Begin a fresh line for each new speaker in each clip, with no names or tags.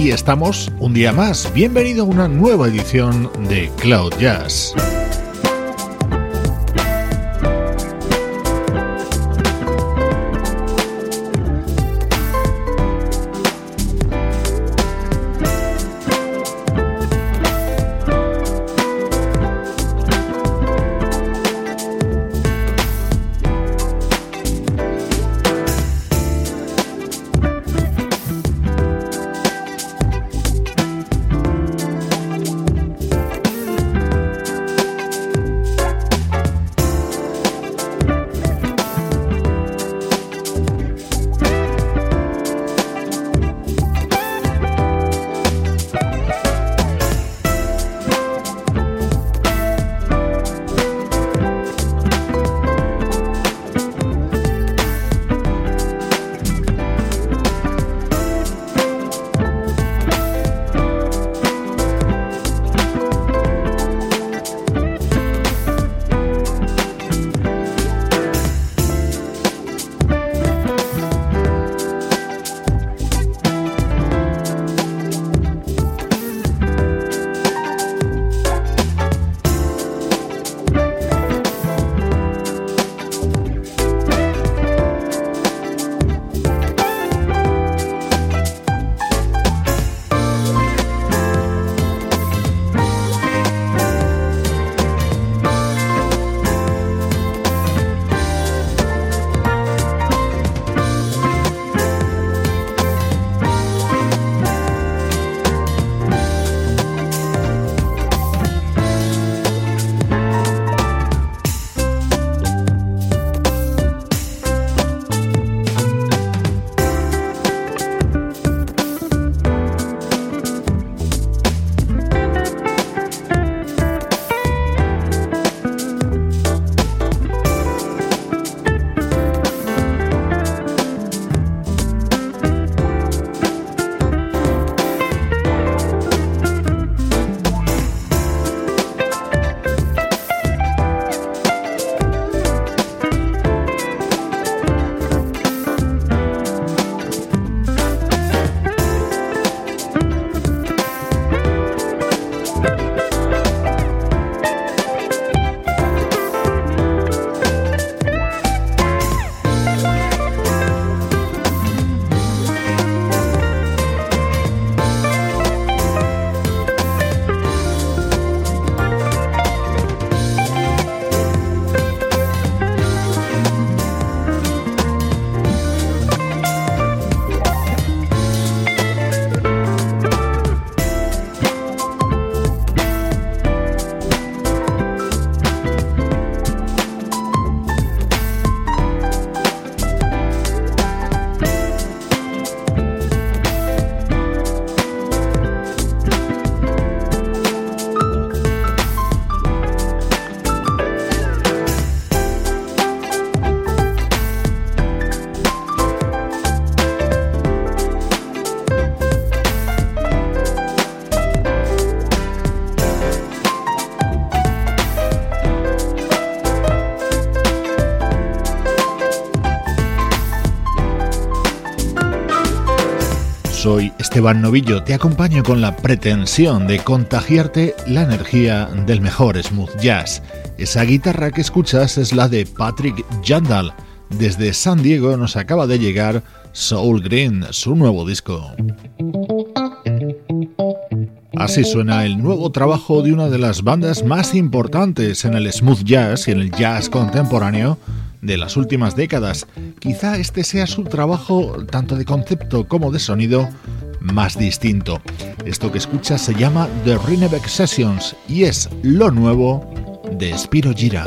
Aquí estamos un día más. Bienvenido a una nueva edición de Cloud Jazz. Esteban Novillo, te acompaño con la pretensión de contagiarte la energía del mejor smooth jazz. Esa guitarra que escuchas es la de Patrick Jandal. Desde San Diego nos acaba de llegar Soul Green, su nuevo disco. Así suena el nuevo trabajo de una de las bandas más importantes en el smooth jazz y en el jazz contemporáneo de las últimas décadas. Quizá este sea su trabajo tanto de concepto como de sonido más distinto. Esto que escuchas se llama The Rinebeck Sessions y es lo nuevo de Spiro Gira.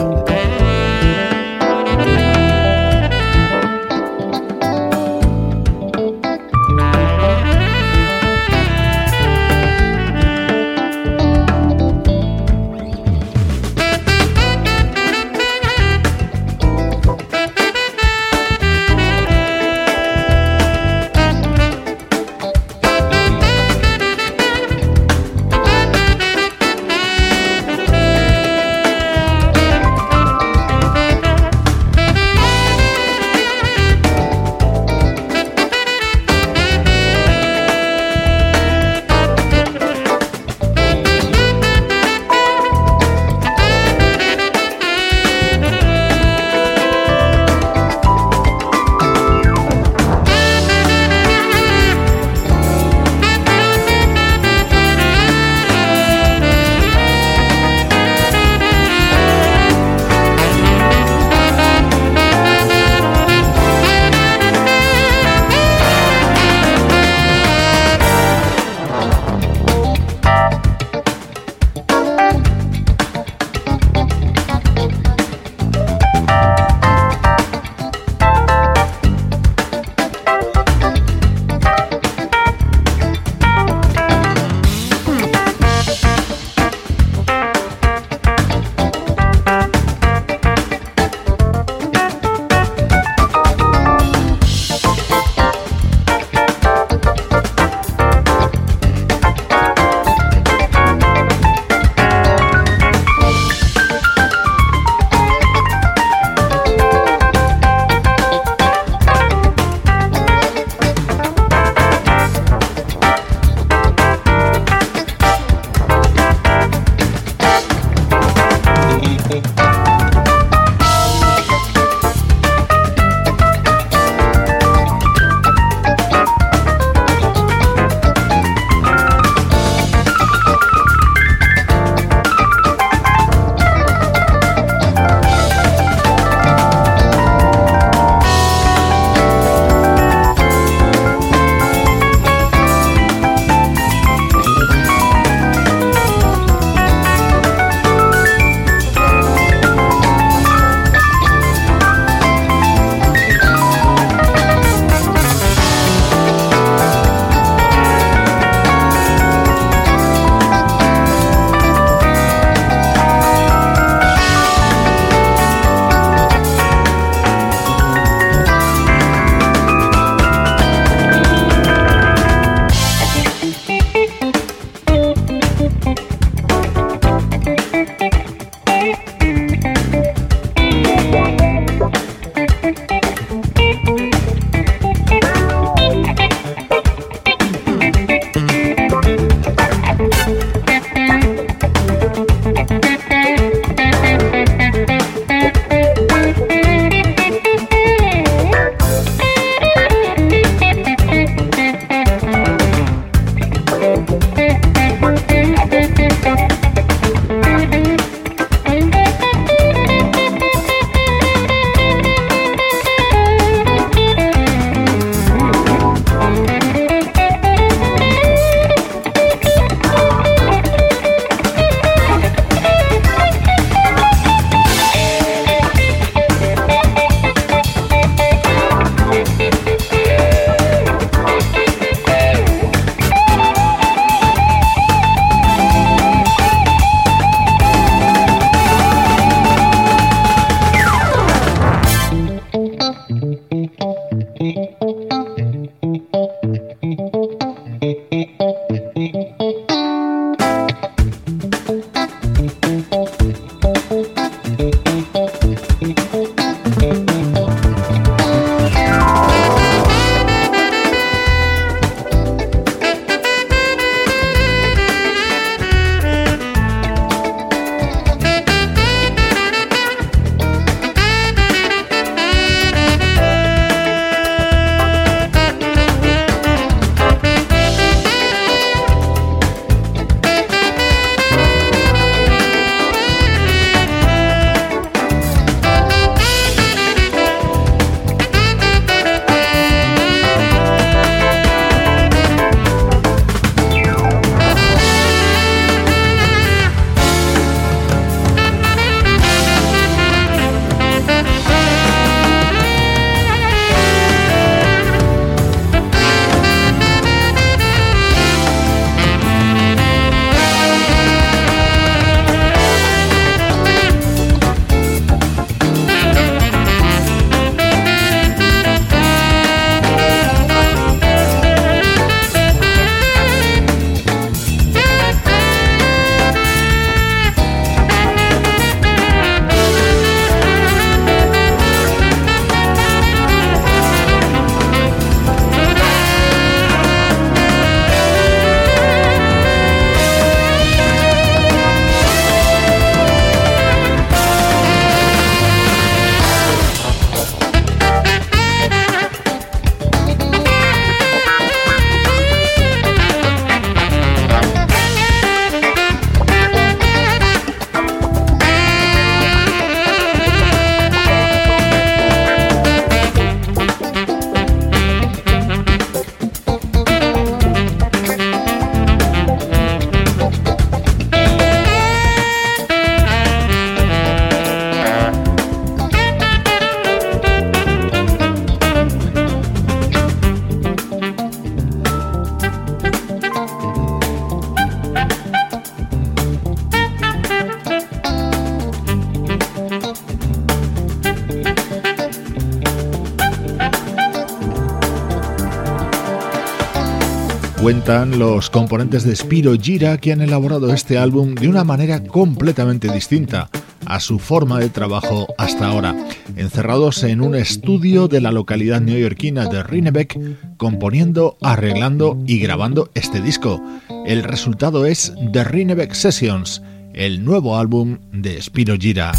Cuentan los componentes de Spiro Gira que han elaborado este álbum de una manera completamente distinta a su forma de trabajo hasta ahora, encerrados en un estudio de la localidad neoyorquina de Rinebeck, componiendo, arreglando y grabando este disco. El resultado es The Rinebeck Sessions, el nuevo álbum de Spiro Gira.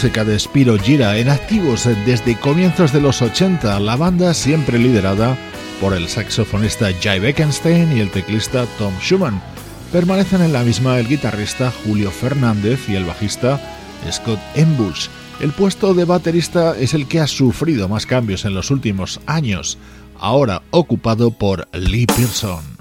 Música de Spiro Gira, en activos desde comienzos de los 80, la banda siempre liderada por el saxofonista Jay Beckenstein y el teclista Tom Schumann. Permanecen en la misma el guitarrista Julio Fernández y el bajista Scott Embush. El puesto de baterista es el que ha sufrido más cambios en los últimos años, ahora ocupado por Lee Pearson.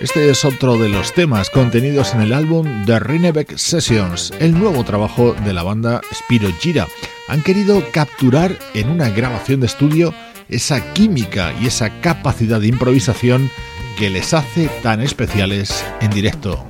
Este es otro de los temas contenidos en el álbum The Rinebeck Sessions, el nuevo trabajo de la banda Spiro Gira. Han querido capturar en una grabación de estudio esa química y esa capacidad de improvisación que les hace tan especiales en directo.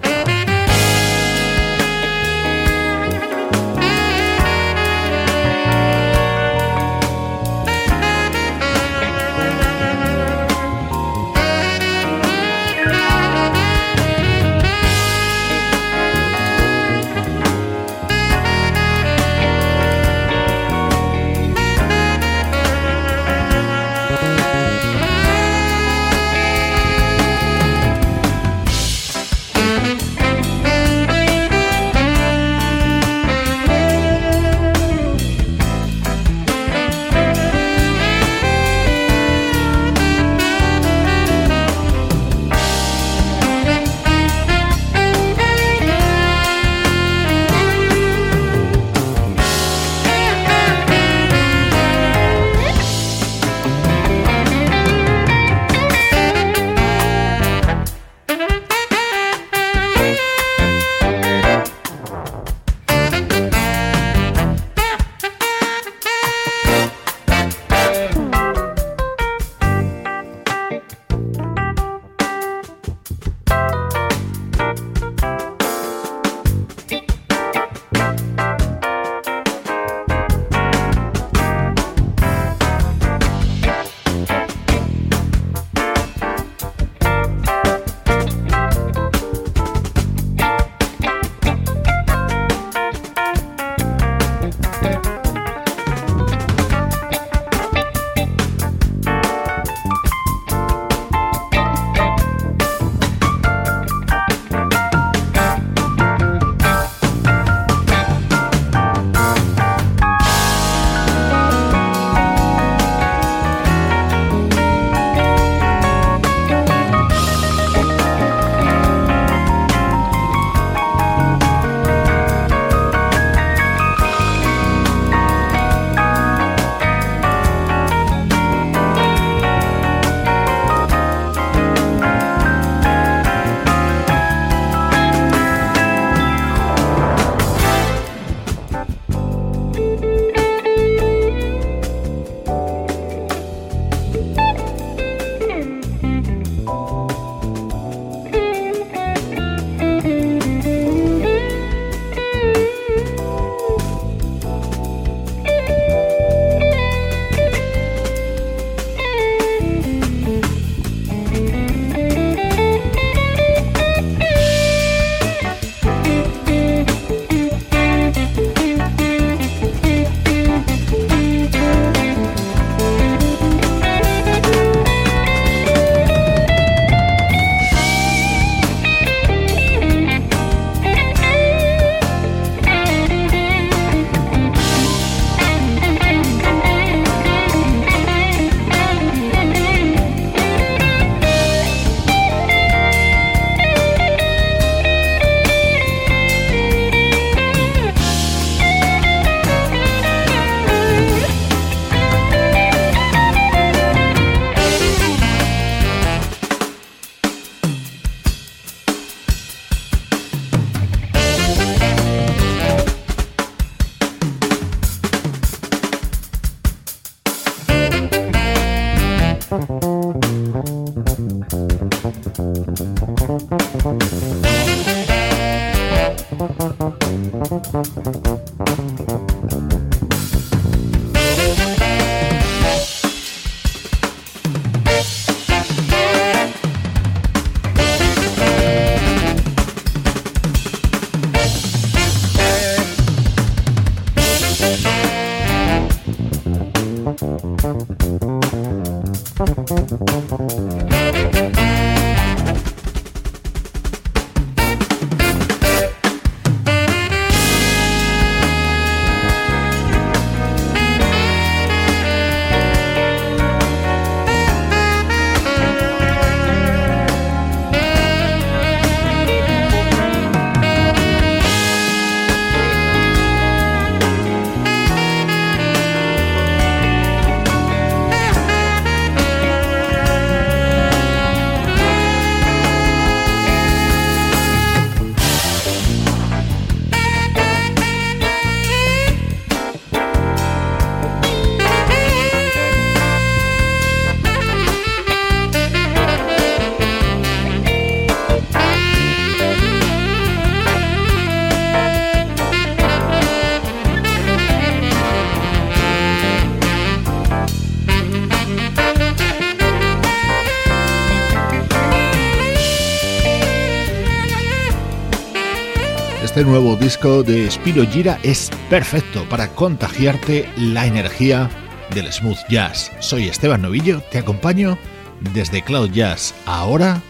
Nuevo disco de Spiro Gira es perfecto para contagiarte la energía del smooth jazz. Soy Esteban Novillo, te acompaño desde Cloud Jazz, ahora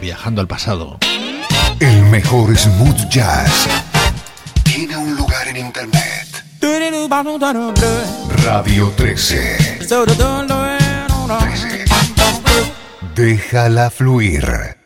viajando al pasado.
El mejor smooth jazz tiene un lugar en internet. Radio 13. 13. Déjala fluir.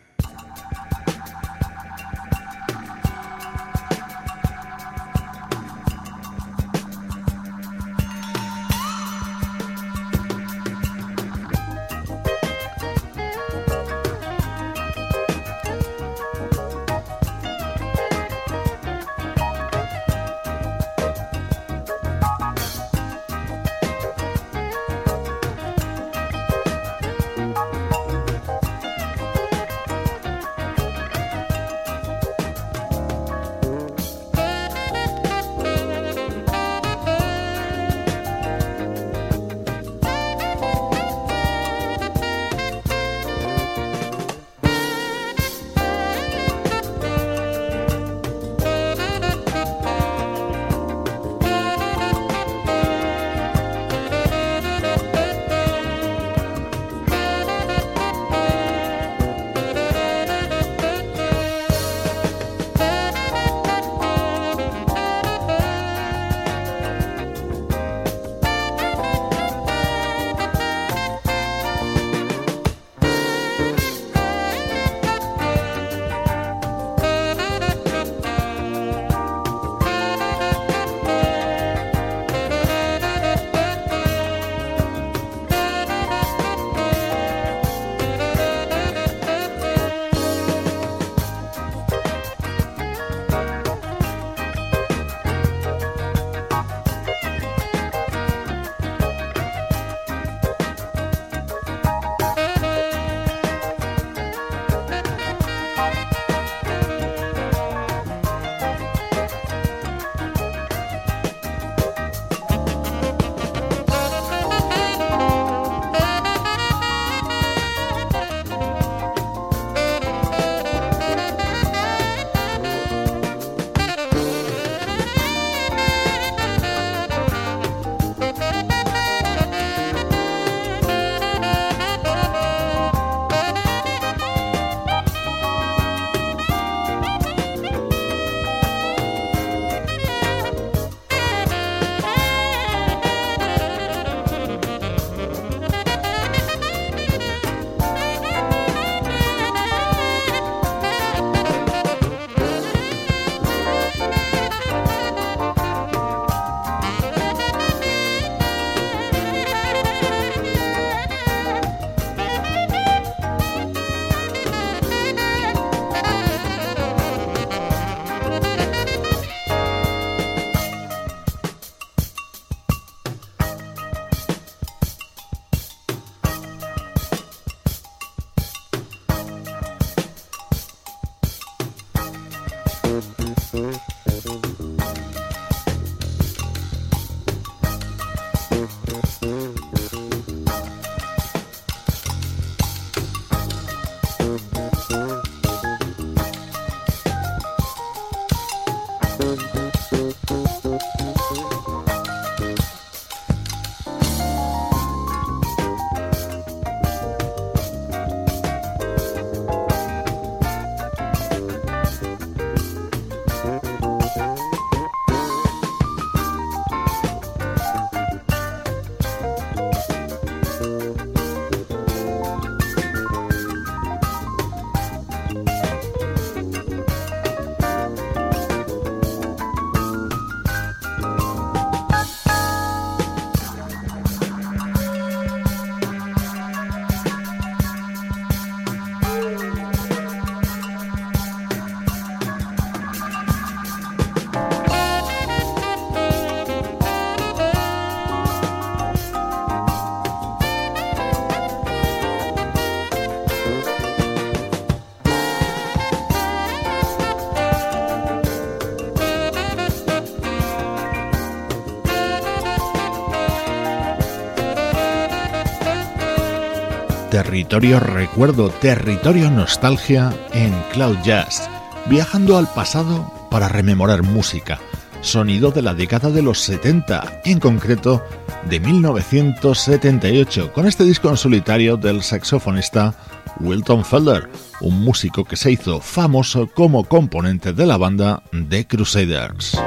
Territorio recuerdo, territorio nostalgia en Cloud Jazz, viajando al pasado para rememorar música, sonido de la década de los 70, en concreto de 1978, con este disco en solitario del saxofonista Wilton Felder, un músico que se hizo famoso como componente de la banda The Crusaders.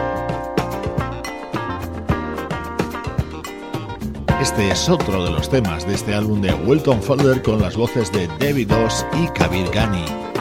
Este es otro de los temas de este álbum de Wilton Felder con las voces de David Oss y Kabir Ghani.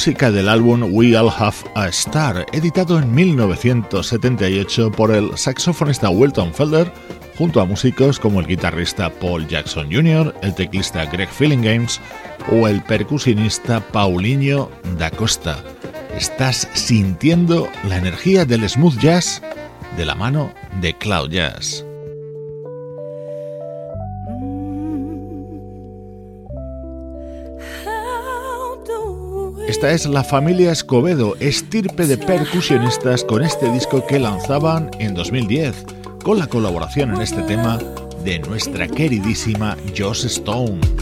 Música del álbum We All Have a Star, editado en 1978 por el saxofonista Wilton Felder, junto a músicos como el guitarrista Paul Jackson Jr., el teclista Greg Games o el percusionista Paulinho da Costa. Estás sintiendo la energía del smooth jazz de la mano de Cloud Jazz. Esta es la familia Escobedo, estirpe de percusionistas con este disco que lanzaban en 2010, con la colaboración en este tema de nuestra queridísima Joss Stone.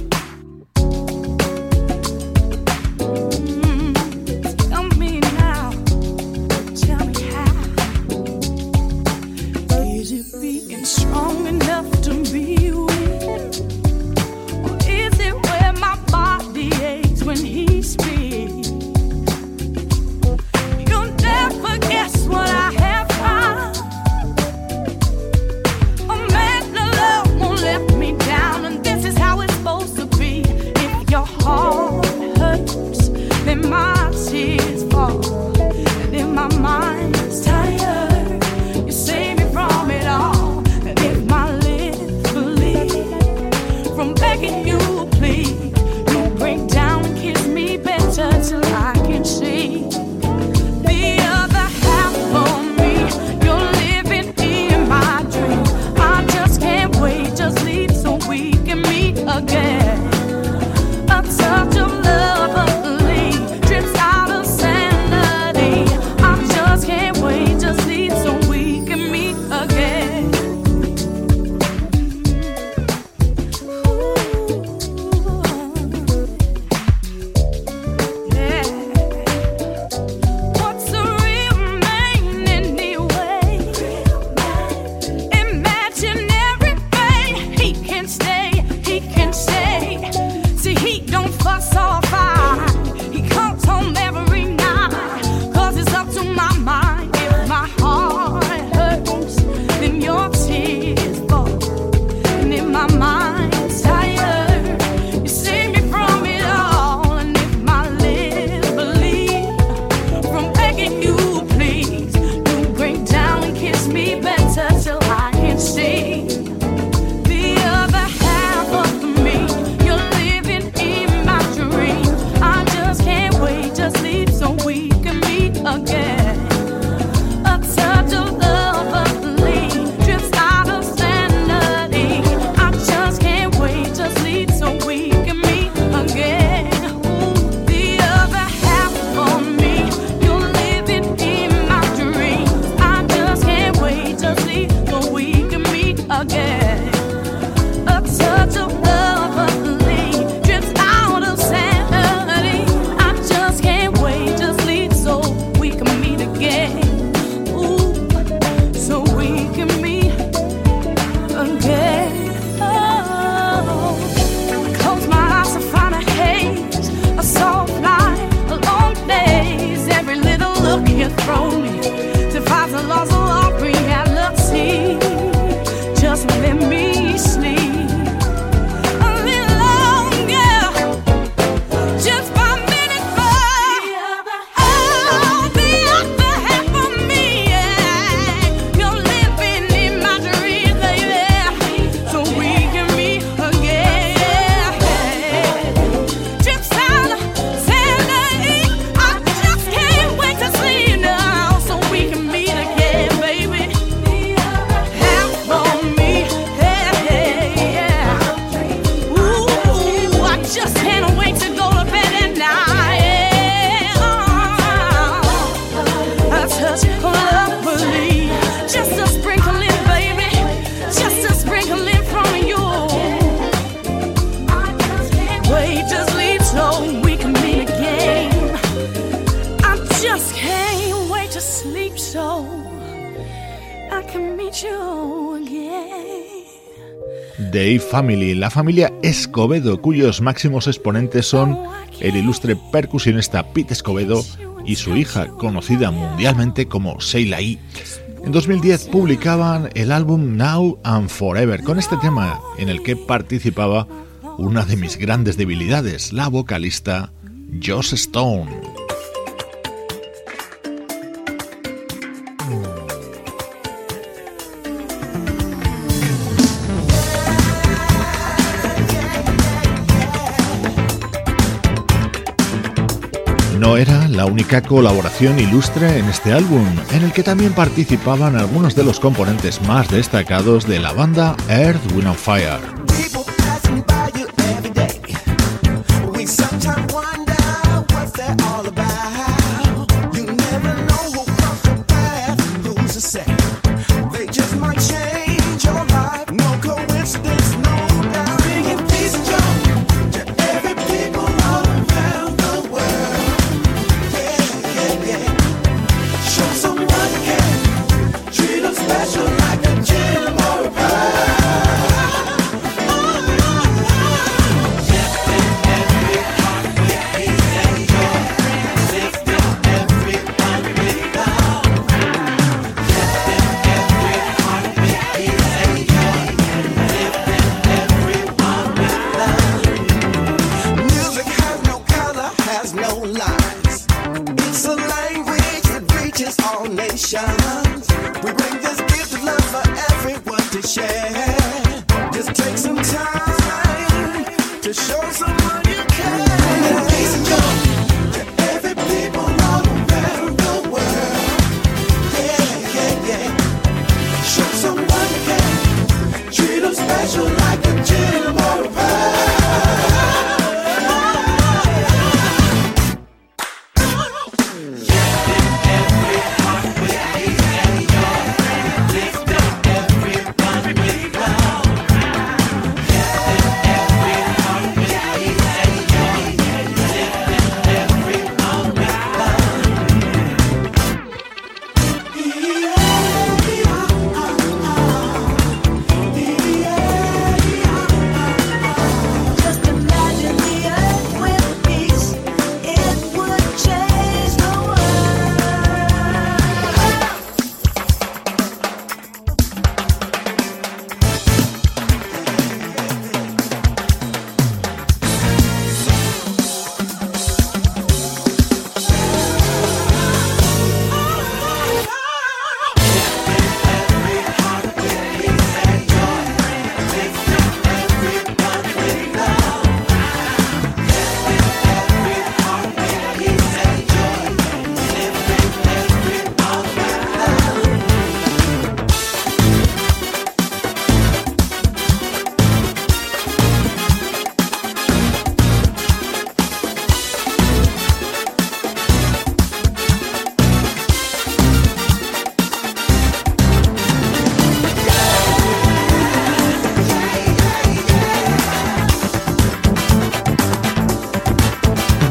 Family, la familia Escobedo, cuyos máximos exponentes son el ilustre percusionista Pete Escobedo y su hija, conocida mundialmente como Sheila E. En 2010 publicaban el álbum Now and Forever con este tema en el que participaba una de mis grandes debilidades, la vocalista Joss Stone. No era la única colaboración ilustre en este álbum, en el que también participaban algunos de los componentes más destacados de la banda Earth, Wind Fire.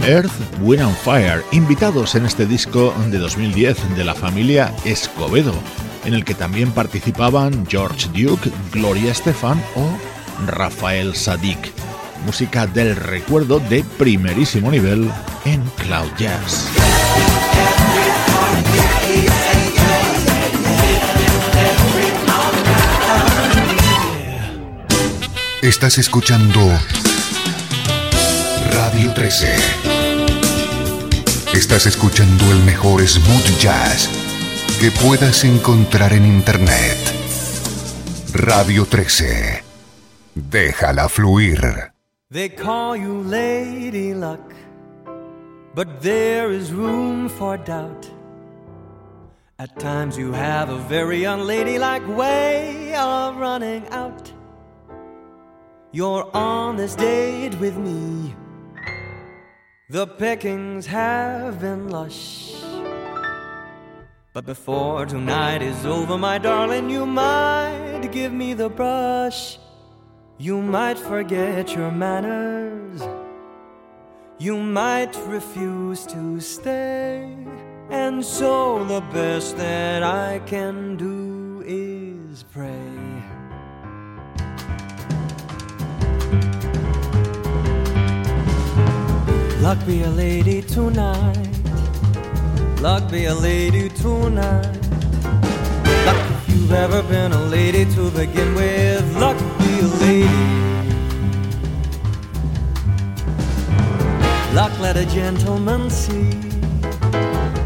Earth, Wind and Fire, invitados en este disco de 2010 de la familia Escobedo, en el que también participaban George Duke, Gloria Estefan o Rafael Sadik. Música del recuerdo de primerísimo nivel en Cloud Jazz.
Estás escuchando Radio 13. Estás escuchando el mejor smooth jazz que puedas encontrar en Internet. Radio 13. Déjala fluir.
They call you Lady Luck, but there is room for doubt. At times you have a very unladylike way of running out. You're on this date with me. The pickings have been lush. But before tonight is over, my darling, you might give me the brush. You might forget your manners. You might refuse to stay. And so the best that I can do is pray. Luck be a lady tonight. Luck be a lady tonight. Luck if you've ever been a lady to begin with. Luck be a lady. Luck let a gentleman see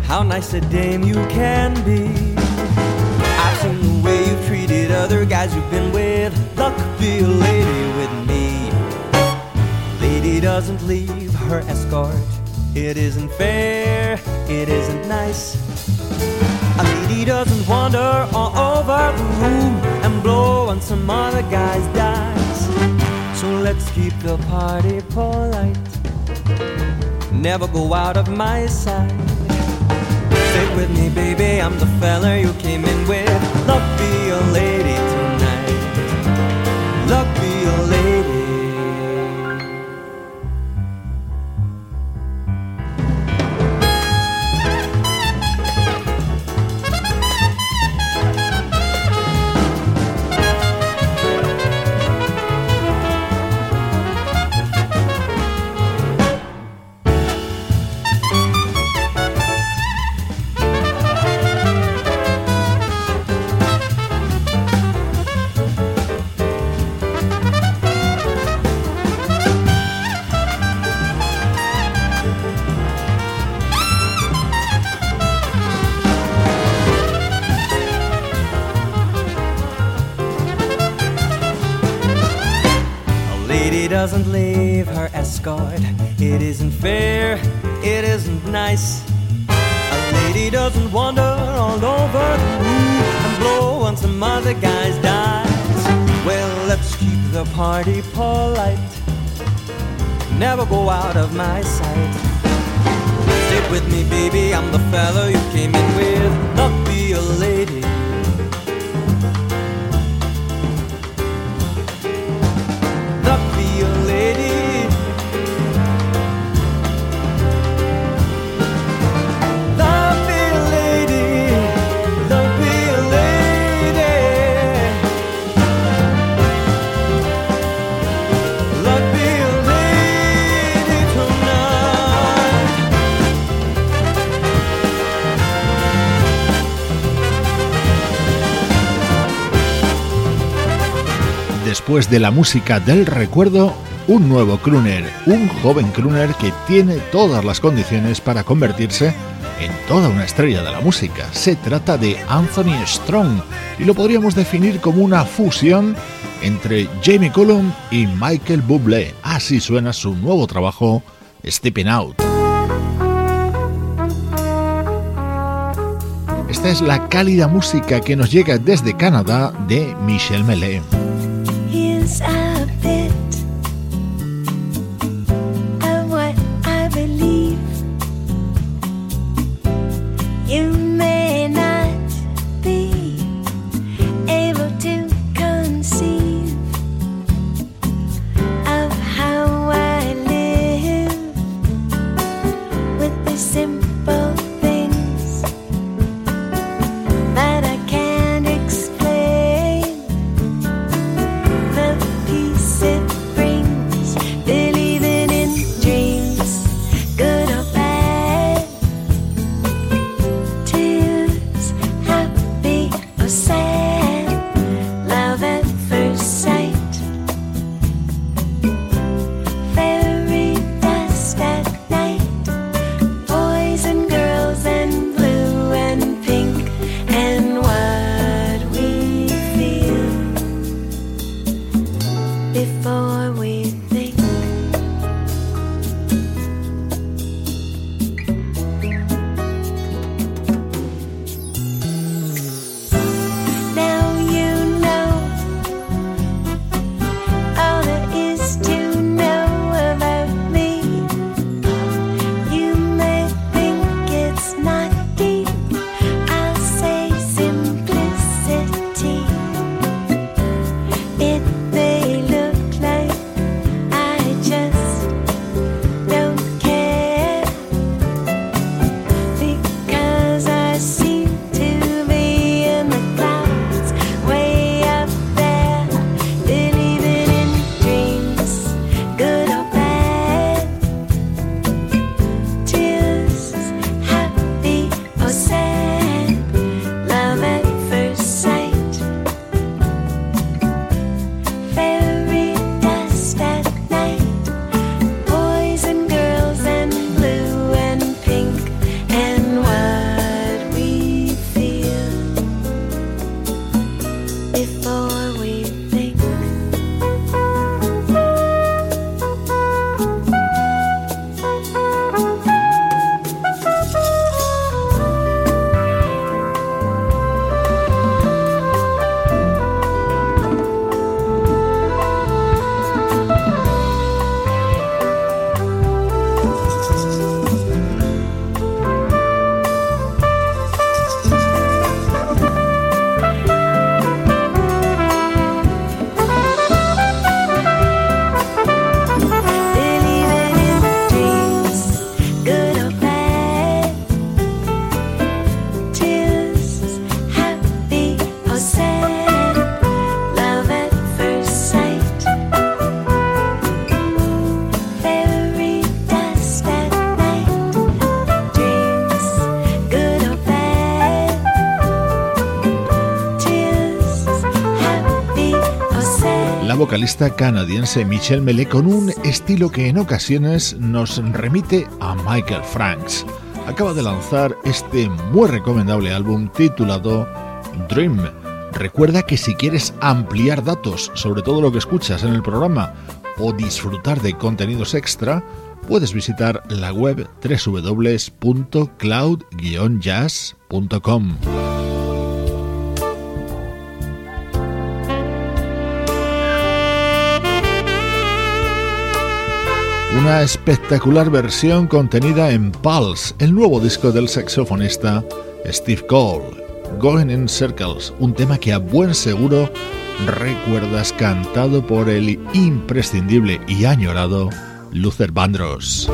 how nice a dame you can be. I've seen the way you've treated other guys you've been with. Luck be a lady with me. Lady doesn't leave her escort. It isn't fair, it isn't nice. A lady doesn't wander all over the room and blow on some other guy's dice. So let's keep the party polite. Never go out of my sight. Stay with me, baby. I'm the fella you came in with. Love be a lady doesn't leave her escort. It isn't fair, it isn't nice. A lady doesn't wander all over the room and blow on some other guy's dice. Well, let's keep the party polite. Never go out of my sight. Stick with me, baby. I'm the fellow you came in
después de la música del recuerdo, un nuevo crooner, un joven crooner que tiene todas las condiciones para convertirse en toda una estrella de la música. Se trata de Anthony Strong y lo podríamos definir como una fusión entre Jamie Cullum y Michael Bublé. Así suena su nuevo trabajo, Stepping Out. Esta es la cálida música que nos llega desde Canadá de Michel Melé.
La canadiense Michelle Mele con un estilo que en ocasiones nos remite a Michael Franks. Acaba de lanzar este muy recomendable álbum titulado Dream. Recuerda que si quieres ampliar datos sobre todo lo que escuchas en el programa o disfrutar de contenidos extra, puedes visitar la web www.cloud-jazz.com. Una espectacular versión contenida en Pulse, el nuevo disco del saxofonista Steve Cole, Going in Circles, un tema que a buen seguro recuerdas cantado por el imprescindible y añorado Luther Vandross.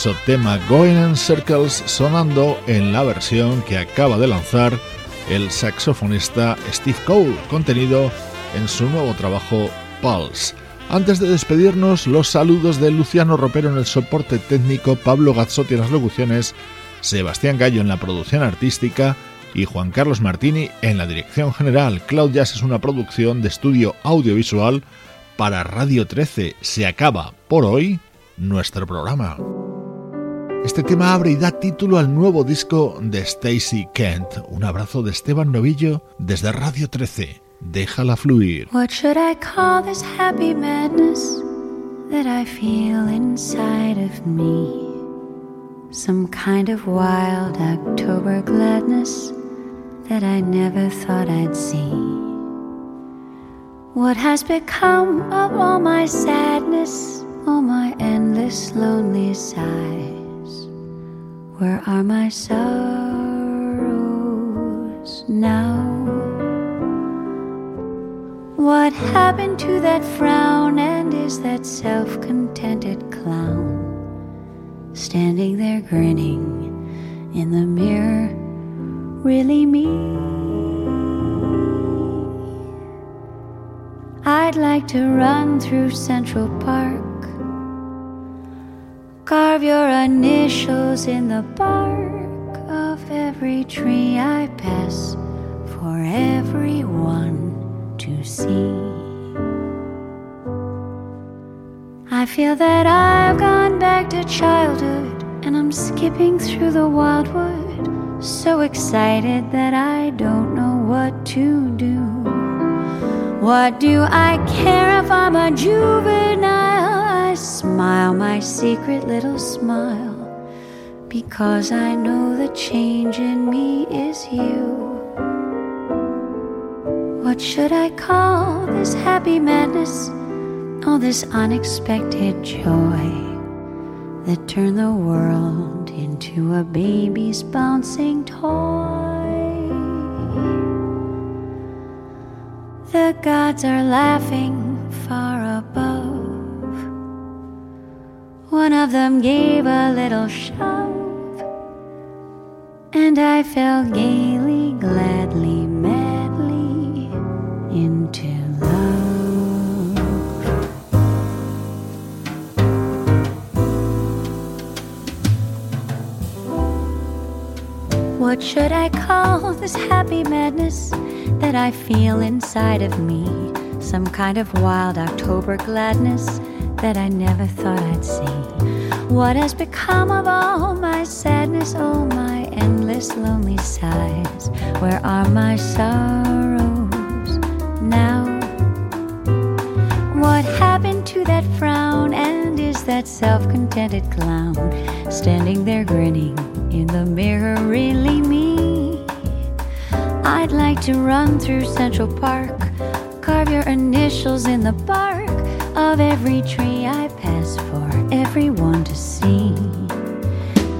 Maravilloso tema Going in Circles sonando en la versión que acaba de lanzar el saxofonista Steve Cole, contenido en su nuevo trabajo Pulse. Antes de despedirnos, los saludos de Luciano Ropero en el soporte técnico, Pablo Gazzotti en las locuciones, Sebastián Gallo en la producción artística y Juan Carlos Martini en la dirección general. Cloud Jazz es una producción de estudio audiovisual para Radio 13. Se acaba por hoy nuestro programa. Este tema abre y da título al nuevo disco de Stacy Kent. Un abrazo de Esteban Novillo desde Radio 13. Déjala fluir.
What should I call this happy madness that I feel inside of me? Some kind of wild October gladness that I never thought I'd see. What has become of all my sadness, all my endless lonely sighs? Where are my sorrows now? What happened to that frown and is that self contented clown standing there grinning in the mirror really me? I'd like to run through Central Park, carve your initials in the bark of every tree I pass for everyone to see. I feel that I've gone back to childhood and I'm skipping through the wildwood, so excited that I don't know what to do. What do I care if I'm a juvenile? I smile my secret little smile because I know the change in me is you. What should I call this happy madness? All this unexpected joy that turned the world into a baby's bouncing toy. The gods are laughing far above. One of them gave a little shove, and I fell gaily, gladly madly into love. What should I call this happy madness that I feel inside of me? Some kind of wild October gladness that I never thought I'd see. What has become of all my sadness, all my endless lonely sighs? Where are my sorrows? now? What happened to that frown? And is that self contented clown standing there grinning in the mirror really me? I'd like to run through Central Park, carve your initials in the bark of every tree I pass for everyone to see.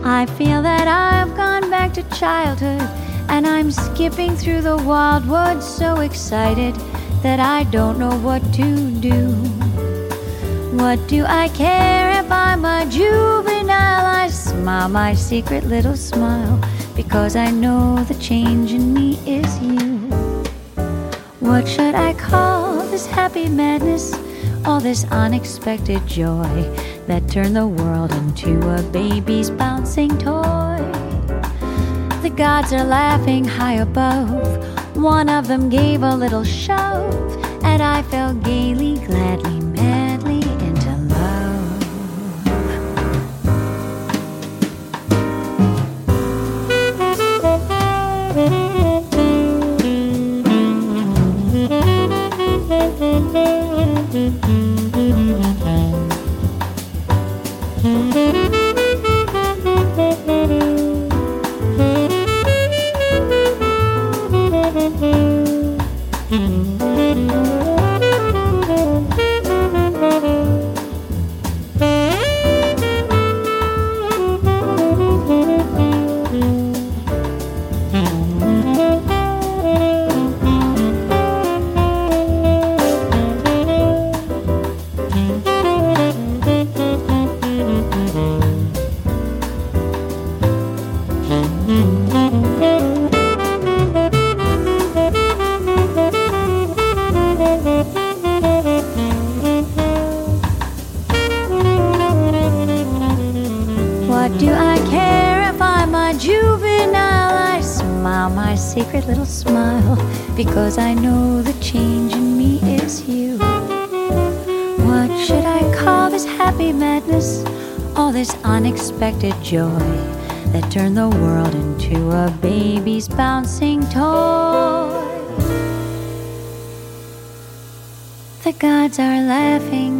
I feel that I've gone back to childhood and I'm skipping through the wildwood so excited that I don't know what to do. What do I care if I'm a juvenile? I smile my secret little smile because I know the change in me is you. What should I call this happy madness? All this unexpected joy that turned the world into a baby's bouncing toy. The gods are laughing high above one of them gave a little shove, and I fell gaily, gladly, unexpected joy that turned the world into a baby's bouncing toy. The gods are laughing